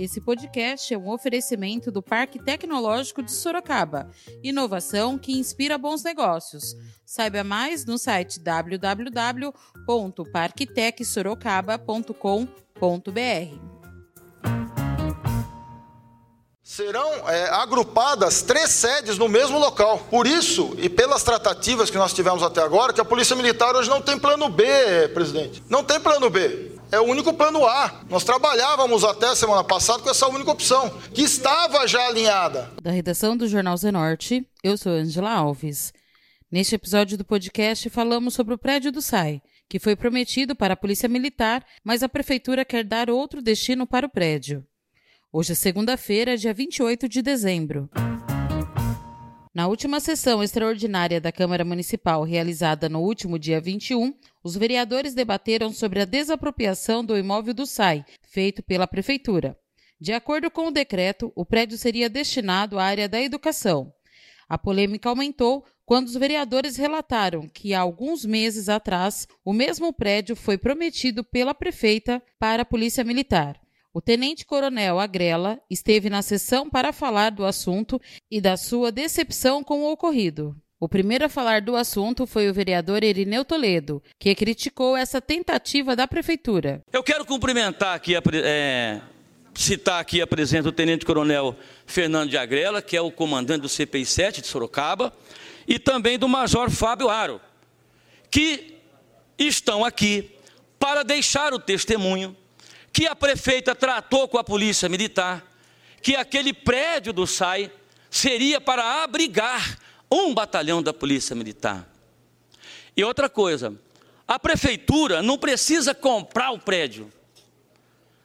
Esse podcast é um oferecimento do Parque Tecnológico de Sorocaba. Inovação que inspira bons negócios. Saiba mais no site www.parktecsorocaba.com.br. Serão é, agrupadas três sedes no mesmo local. Por isso, e pelas tratativas que nós tivemos até agora, que a Polícia Militar hoje não tem plano B, presidente. Não tem plano B. É o único plano A. Nós trabalhávamos até semana passada com essa única opção, que estava já alinhada. Da redação do Jornal Zenorte, eu sou Angela Alves. Neste episódio do podcast, falamos sobre o prédio do SAI, que foi prometido para a Polícia Militar, mas a Prefeitura quer dar outro destino para o prédio. Hoje é segunda-feira, dia 28 de dezembro. Na última sessão extraordinária da Câmara Municipal, realizada no último dia 21, os vereadores debateram sobre a desapropriação do imóvel do SAI, feito pela Prefeitura. De acordo com o decreto, o prédio seria destinado à área da educação. A polêmica aumentou quando os vereadores relataram que, há alguns meses atrás, o mesmo prédio foi prometido pela prefeita para a Polícia Militar. O tenente-coronel Agrela esteve na sessão para falar do assunto e da sua decepção com o ocorrido. O primeiro a falar do assunto foi o vereador Irineu Toledo, que criticou essa tentativa da prefeitura. Eu quero cumprimentar aqui, é, citar aqui a presença do tenente-coronel Fernando de Agrela, que é o comandante do CPI 7 de Sorocaba, e também do major Fábio Aro, que estão aqui para deixar o testemunho que a prefeita tratou com a polícia militar, que aquele prédio do SAI seria para abrigar um batalhão da polícia militar. E outra coisa, a prefeitura não precisa comprar o prédio.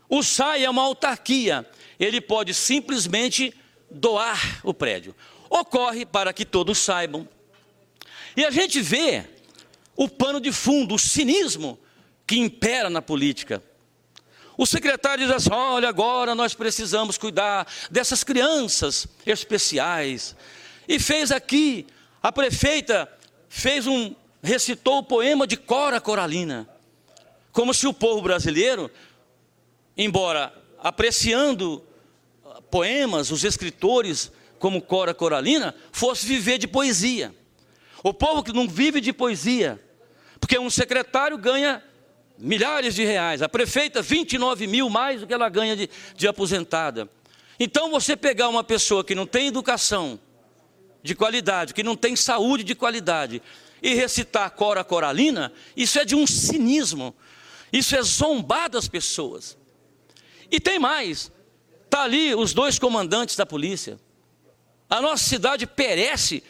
O SAI é uma autarquia, ele pode simplesmente doar o prédio. Ocorre para que todos saibam. E a gente vê o pano de fundo, o cinismo que impera na política. O secretário diz assim: olha, agora nós precisamos cuidar dessas crianças especiais. E fez aqui, a prefeita fez um, recitou o poema de Cora Coralina, como se o povo brasileiro, embora apreciando poemas, os escritores como Cora Coralina, fosse viver de poesia. O povo que não vive de poesia, porque um secretário ganha milhares de reais. A prefeita, 29 mil mais do que ela ganha de, de aposentada. Então, você pegar uma pessoa que não tem educação de qualidade, que não tem saúde de qualidade, e recitar Cora Coralina, isso é de um cinismo, isso é zombar das pessoas. E tem mais, está ali os dois comandantes da polícia. A nossa cidade perece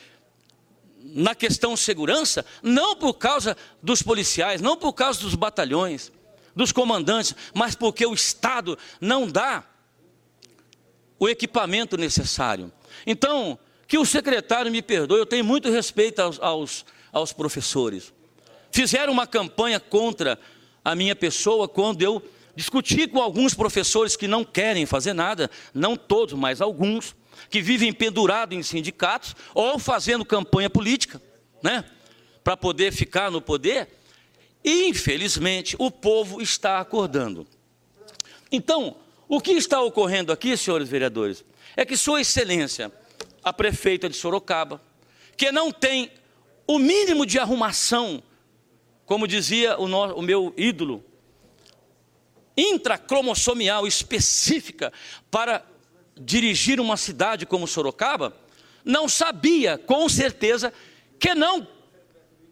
na questão segurança, não por causa dos policiais, não por causa dos batalhões, dos comandantes, mas porque o Estado não dá o equipamento necessário. Então, que o secretário me perdoe, eu tenho muito respeito aos, aos, aos professores. Fizeram uma campanha contra a minha pessoa quando eu discuti com alguns professores que não querem fazer nada, não todos, mas alguns que vivem pendurados em sindicatos ou fazendo campanha política, né? Para poder ficar no poder. E, infelizmente, o povo está acordando. Então, o que está ocorrendo aqui, senhores vereadores, é que Sua Excelência, a prefeita de Sorocaba, que não tem o mínimo de arrumação, como dizia o, no, o meu ídolo, intracromossomial específica para dirigir uma cidade como Sorocaba, não sabia com certeza que não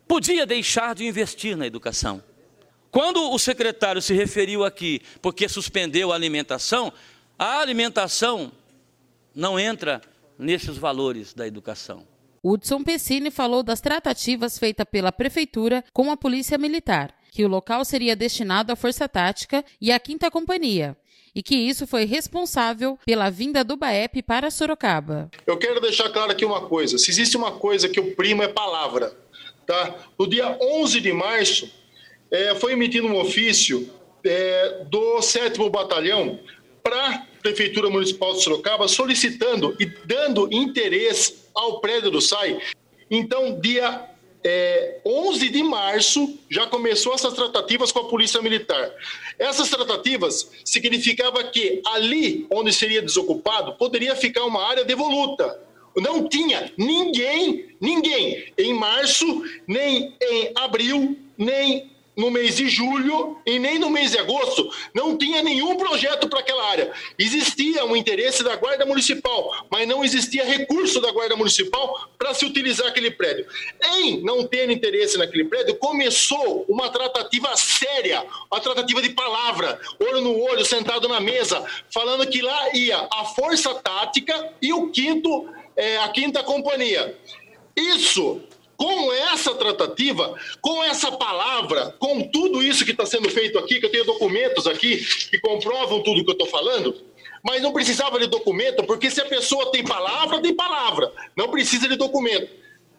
podia deixar de investir na educação. Quando o secretário se referiu aqui, porque suspendeu a alimentação, a alimentação não entra nesses valores da educação. Hudson Pessini falou das tratativas feitas pela Prefeitura com a Polícia Militar, que o local seria destinado à Força Tática e à Quinta Companhia, e que isso foi responsável pela vinda do BAEP para Sorocaba. Eu quero deixar claro aqui uma coisa: se existe uma coisa que eu primo é palavra. Tá? No dia 11 de março, é, foi emitido um ofício é, do 7 Batalhão para a Prefeitura Municipal de Sorocaba solicitando e dando interesse ao prédio do SAI. Então, dia é, 11 de março já começou essas tratativas com a Polícia Militar. Essas tratativas significava que ali onde seria desocupado poderia ficar uma área devoluta. Não tinha ninguém, ninguém em março, nem em abril, nem no mês de julho e nem no mês de agosto não tinha nenhum projeto para aquela área. Existia um interesse da Guarda Municipal, mas não existia recurso da Guarda Municipal para se utilizar aquele prédio. Em não ter interesse naquele prédio, começou uma tratativa séria, uma tratativa de palavra, olho no olho, sentado na mesa, falando que lá ia a Força Tática e o quinto, é, a quinta companhia. Isso com essa tratativa, com essa palavra, com tudo isso que está sendo feito aqui, que eu tenho documentos aqui que comprovam tudo que eu estou falando, mas não precisava de documento, porque se a pessoa tem palavra, tem palavra, não precisa de documento.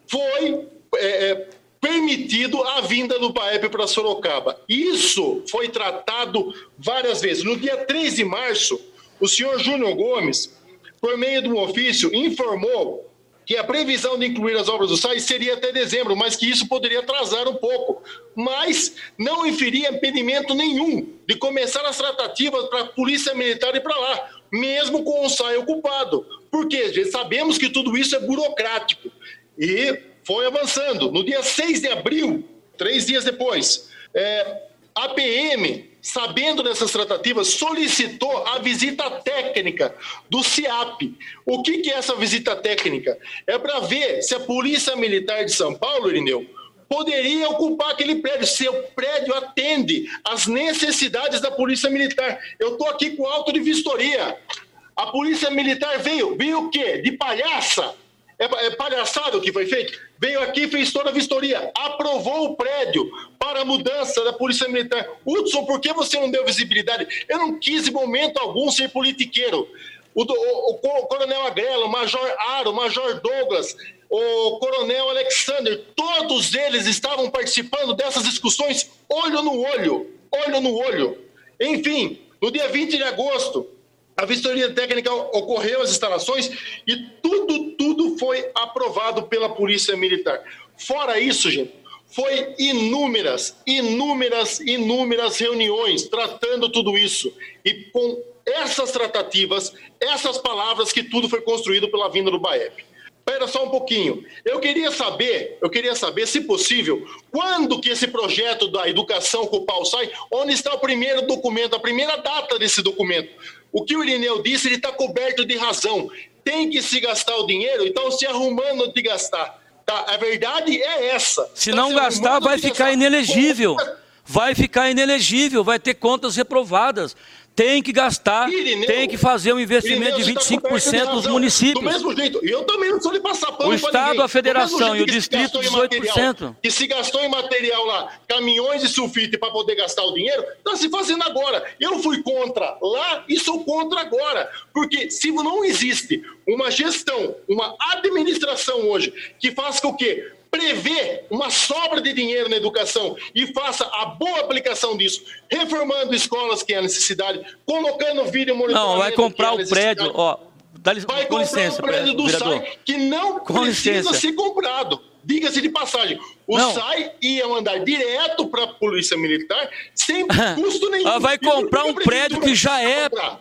Foi é, é permitido a vinda do PAEP para Sorocaba. Isso foi tratado várias vezes. No dia 3 de março, o senhor Júnior Gomes, por meio de um ofício, informou que a previsão de incluir as obras do SAI seria até dezembro, mas que isso poderia atrasar um pouco. Mas não inferia impedimento nenhum de começar as tratativas para a Polícia Militar ir para lá, mesmo com o SAI ocupado. Porque sabemos que tudo isso é burocrático. E foi avançando. No dia 6 de abril, três dias depois, é, a PM sabendo dessas tratativas, solicitou a visita técnica do CIAP. O que, que é essa visita técnica? É para ver se a Polícia Militar de São Paulo, Irineu, poderia ocupar aquele prédio, se o prédio atende às necessidades da Polícia Militar. Eu estou aqui com auto de vistoria. A Polícia Militar veio, veio o quê? De palhaça? É, é palhaçada o que foi feito? Veio aqui, fez toda a vistoria, aprovou o prédio para a mudança da Polícia Militar. Hudson, por que você não deu visibilidade? Eu não quis em momento algum ser politiqueiro. O, o, o Coronel Agrelo, o Major Aro, o Major Douglas, o Coronel Alexander, todos eles estavam participando dessas discussões olho no olho, olho no olho. Enfim, no dia 20 de agosto, a vistoria técnica ocorreu às instalações e tudo, tudo foi aprovado pela Polícia Militar. Fora isso, gente, foi inúmeras, inúmeras, inúmeras reuniões tratando tudo isso. E com essas tratativas, essas palavras que tudo foi construído pela vinda do BAEP. Espera só um pouquinho. Eu queria saber, eu queria saber, se possível, quando que esse projeto da educação com o pau sai, onde está o primeiro documento, a primeira data desse documento. O que o Irineu disse, ele está coberto de razão. Tem que se gastar o dinheiro, então se arrumando de gastar. Tá? A verdade é essa. Se tá não se gastar, vai ficar gastar. inelegível. Vai ficar inelegível, vai ter contas reprovadas tem que gastar, Irineu, tem que fazer um investimento Irineu, de 25% dos municípios. Do mesmo jeito, eu também não sou de passar pano O Estado, a federação e o distrito, 18%. Material, que se gastou em material lá, caminhões de sulfite para poder gastar o dinheiro, está se fazendo agora. Eu fui contra lá e sou contra agora. Porque se não existe uma gestão, uma administração hoje que faça com que prevê uma sobra de dinheiro na educação e faça a boa aplicação disso, reformando escolas que é necessidade, colocando vídeo monitoramento. Não, vai comprar é o prédio, ó. Dá, vai com licença, um prédio do vereador. SAI que não com precisa licença. ser comprado. Diga-se de passagem, o não. SAI ia mandar direto para a Polícia Militar sem custo nenhum. Vai comprar um prédio que já é comprar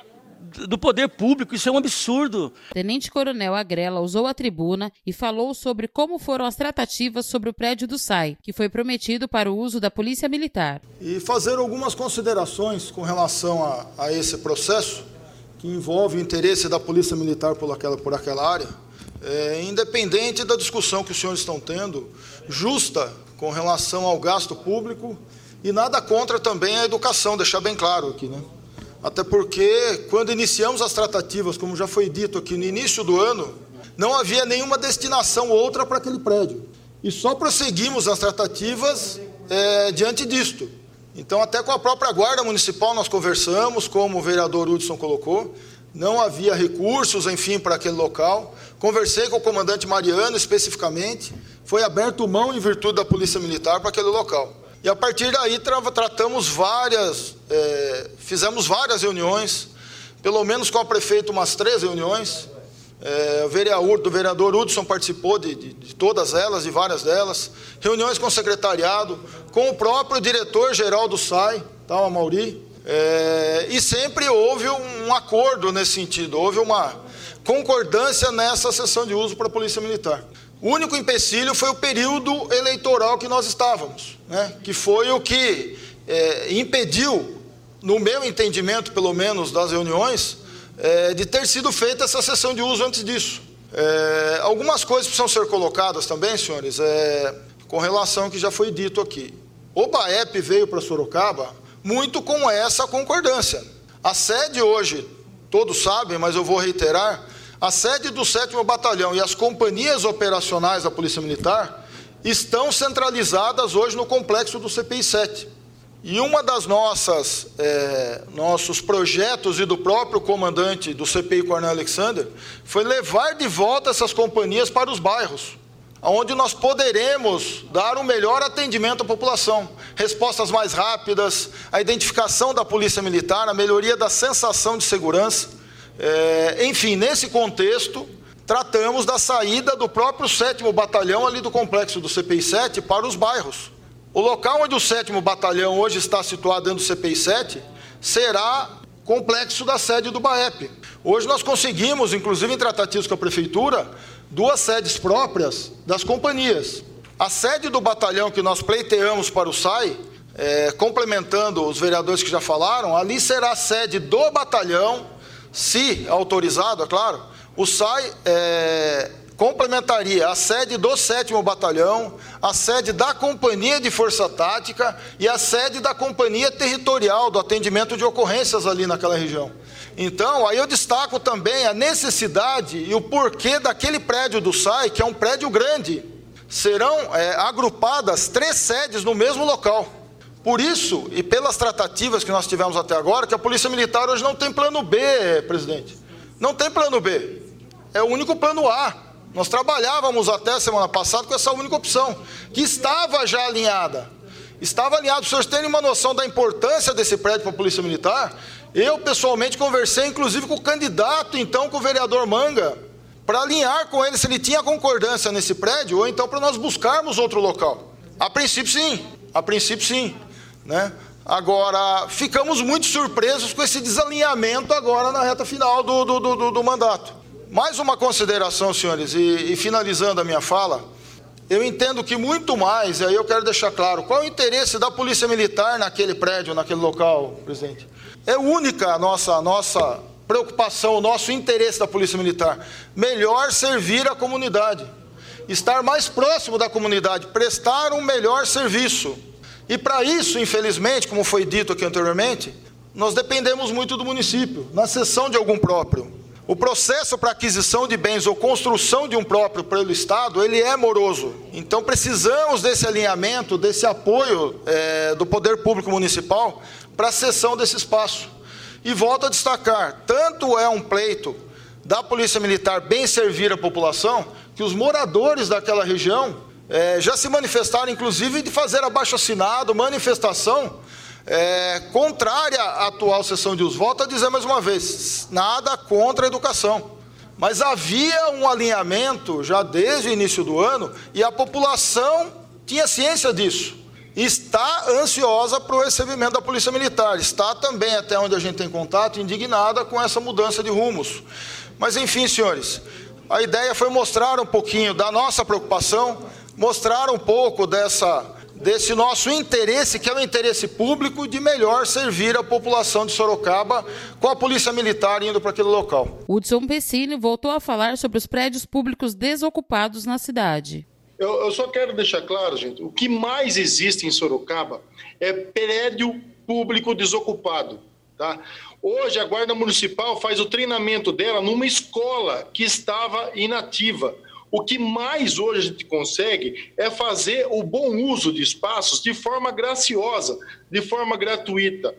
do poder público. Isso é um absurdo. Tenente Coronel Agrela usou a tribuna e falou sobre como foram as tratativas sobre o prédio do SAI, que foi prometido para o uso da Polícia Militar. E fazer algumas considerações com relação a, a esse processo, que envolve o interesse da Polícia Militar por aquela, por aquela área, é, independente da discussão que os senhores estão tendo, justa com relação ao gasto público e nada contra também a educação, deixar bem claro aqui, né? Até porque, quando iniciamos as tratativas, como já foi dito aqui no início do ano, não havia nenhuma destinação outra para aquele prédio. E só prosseguimos as tratativas é, diante disto. Então, até com a própria Guarda Municipal nós conversamos, como o vereador Hudson colocou, não havia recursos, enfim, para aquele local. Conversei com o comandante Mariano especificamente, foi aberto mão em virtude da Polícia Militar para aquele local. E a partir daí tra tratamos várias, é, fizemos várias reuniões, pelo menos com o prefeito umas três reuniões, É, o vereador, do vereador Hudson participou de, de, de, todas elas, de várias delas. Reuniões com o secretariado, com o próprio diretor-geral do SAI, tá, o Mauri. É, e sempre houve um acordo nesse sentido, houve uma concordância nessa sessão de uso para a Polícia Militar. O único empecilho foi o período eleitoral que nós estávamos, né, que foi o que é, impediu, no meu entendimento, pelo menos, das reuniões, é, de ter sido feita essa sessão de uso antes disso. É, algumas coisas precisam ser colocadas também, senhores, é, com relação ao que já foi dito aqui. O BAEP veio para Sorocaba muito com essa concordância. A sede hoje, todos sabem, mas eu vou reiterar, a sede do 7 Batalhão e as companhias operacionais da Polícia Militar estão centralizadas hoje no complexo do CPI 7. E uma das nossas é, nossos projetos e do próprio comandante do CPI, Coronel Alexander, foi levar de volta essas companhias para os bairros, onde nós poderemos dar um melhor atendimento à população, respostas mais rápidas, a identificação da polícia militar, a melhoria da sensação de segurança. É, enfim, nesse contexto, tratamos da saída do próprio 7 Batalhão ali do complexo do CPI 7 para os bairros o local onde o 7 Batalhão hoje está situado dentro do CPI 7 será complexo da sede do BAEP. Hoje nós conseguimos, inclusive em tratativos com a Prefeitura, duas sedes próprias das companhias. A sede do batalhão que nós pleiteamos para o SAI, é, complementando os vereadores que já falaram, ali será a sede do batalhão, se autorizado, é claro. O SAI é, complementaria a sede do 7 Batalhão, a sede da Companhia de Força Tática e a sede da Companhia Territorial do atendimento de ocorrências ali naquela região. Então, aí eu destaco também a necessidade e o porquê daquele prédio do SAI, que é um prédio grande. Serão é, agrupadas três sedes no mesmo local. Por isso, e pelas tratativas que nós tivemos até agora, que a Polícia Militar hoje não tem plano B, presidente. Não tem plano B. É o único plano A. Nós trabalhávamos até semana passada com essa única opção, que estava já alinhada. Estava alinhado. Para vocês terem uma noção da importância desse prédio para a Polícia Militar, eu pessoalmente conversei, inclusive, com o candidato, então, com o vereador Manga, para alinhar com ele se ele tinha concordância nesse prédio, ou então para nós buscarmos outro local. A princípio, sim. A princípio, sim. Né? Agora, ficamos muito surpresos com esse desalinhamento agora na reta final do, do, do, do mandato. Mais uma consideração, senhores, e, e, finalizando a minha fala, eu entendo que muito mais, e aí eu quero deixar claro, qual é o interesse da Polícia Militar naquele prédio, naquele local, presidente? É única a nossa, a nossa preocupação, o nosso interesse da Polícia Militar. Melhor servir a comunidade, estar mais próximo da comunidade, prestar um melhor serviço. E para isso, infelizmente, como foi dito aqui anteriormente, nós dependemos muito do município, na cessão de algum próprio. O processo para aquisição de bens ou construção de um próprio pelo Estado, ele é moroso. Então precisamos desse alinhamento, desse apoio é, do poder público municipal para a cessão desse espaço. E volto a destacar, tanto é um pleito da Polícia Militar bem servir a população, que os moradores daquela região é, já se manifestaram, inclusive, de fazer abaixo assinado, manifestação, é, contrária à atual sessão de uso. Volto a dizer mais uma vez: nada contra a educação. Mas havia um alinhamento já desde o início do ano e a população tinha ciência disso. Está ansiosa para o recebimento da Polícia Militar. Está também, até onde a gente tem contato, indignada com essa mudança de rumos. Mas, enfim, senhores, a ideia foi mostrar um pouquinho da nossa preocupação, mostrar um pouco dessa desse nosso interesse, que é o interesse público, de melhor servir a população de Sorocaba com a Polícia Militar indo para aquele local. Hudson Pessini voltou a falar sobre os prédios públicos desocupados na cidade. Eu, eu só quero deixar claro, gente, o que mais existe em Sorocaba é prédio público desocupado. Tá? Hoje a Guarda Municipal faz o treinamento dela numa escola que estava inativa. O que mais hoje a gente consegue é fazer o bom uso de espaços de forma graciosa, de forma gratuita.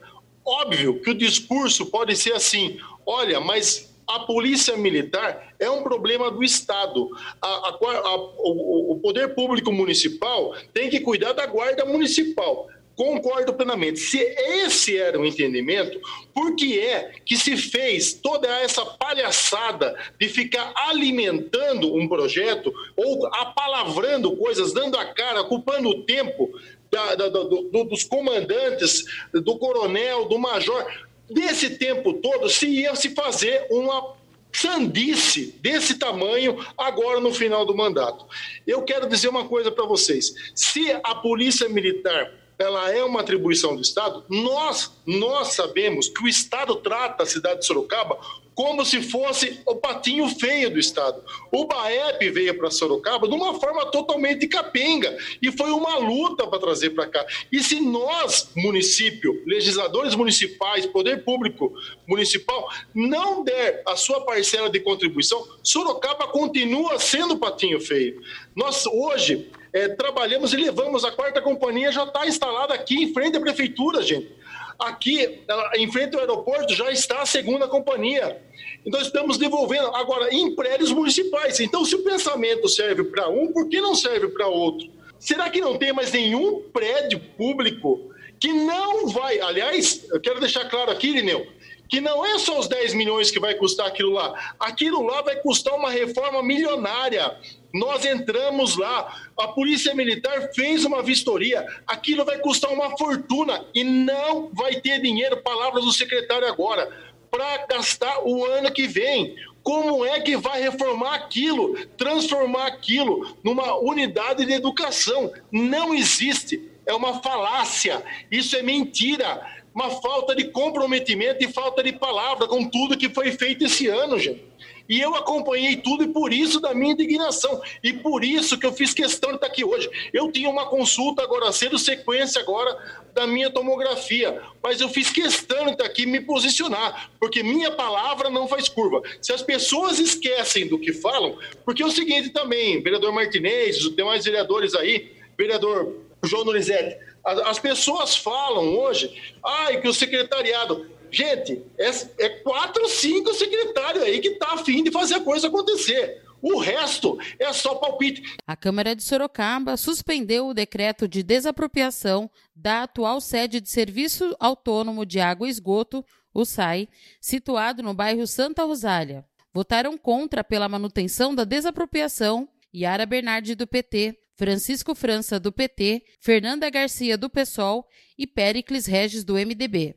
Óbvio que o discurso pode ser assim: olha, mas a polícia militar é um problema do Estado. A, a, a, o, o poder público municipal tem que cuidar da guarda municipal. Concordo plenamente. Se esse era o entendimento, por que é que se fez toda essa palhaçada de ficar alimentando um projeto ou apalavrando coisas, dando a cara, ocupando o tempo da, da, do, dos comandantes, do coronel, do major? Desse tempo todo, se ia se fazer uma sandice desse tamanho agora no final do mandato. Eu quero dizer uma coisa para vocês: se a polícia militar ela é uma atribuição do Estado, nós, nós sabemos que o Estado trata a cidade de Sorocaba como se fosse o patinho feio do Estado. O BAEP veio para Sorocaba de uma forma totalmente capenga e foi uma luta para trazer para cá. E se nós, município, legisladores municipais, poder público municipal, não der a sua parcela de contribuição, Sorocaba continua sendo patinho feio. Nós hoje é, trabalhamos e levamos a quarta companhia, já está instalada aqui em frente à prefeitura, gente. Aqui, em frente ao aeroporto, já está a segunda companhia. Então, estamos devolvendo, agora, em prédios municipais. Então, se o pensamento serve para um, por que não serve para outro? Será que não tem mais nenhum prédio público que não vai. Aliás, eu quero deixar claro aqui, Lineu, que não é só os 10 milhões que vai custar aquilo lá. Aquilo lá vai custar uma reforma milionária. Nós entramos lá, a Polícia Militar fez uma vistoria, aquilo vai custar uma fortuna e não vai ter dinheiro, palavras do secretário agora, para gastar o ano que vem. Como é que vai reformar aquilo, transformar aquilo numa unidade de educação? Não existe. É uma falácia. Isso é mentira uma falta de comprometimento e falta de palavra com tudo que foi feito esse ano, gente. E eu acompanhei tudo e por isso da minha indignação. E por isso que eu fiz questão de estar aqui hoje. Eu tinha uma consulta agora cedo, sequência agora da minha tomografia. Mas eu fiz questão de estar aqui me posicionar, porque minha palavra não faz curva. Se as pessoas esquecem do que falam, porque é o seguinte também, vereador Martinez, os demais vereadores aí, vereador João Donizete, as pessoas falam hoje, ai, que o secretariado. Gente, é, é quatro, cinco secretários aí que tá afim de fazer a coisa acontecer. O resto é só palpite. A Câmara de Sorocaba suspendeu o decreto de desapropriação da atual sede de Serviço Autônomo de Água e Esgoto, o SAI, situado no bairro Santa Rosália. Votaram contra pela manutenção da desapropriação Yara Bernardi do PT, Francisco França, do PT, Fernanda Garcia, do PSOL e Pericles Regis, do MDB.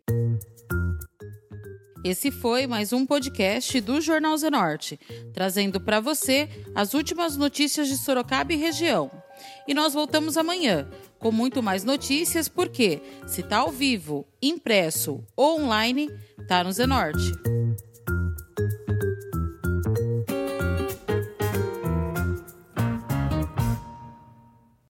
Esse foi mais um podcast do Jornal Zenorte, trazendo para você as últimas notícias de Sorocaba e região. E nós voltamos amanhã com muito mais notícias, porque se está ao vivo, impresso ou online, tá no Zenorte.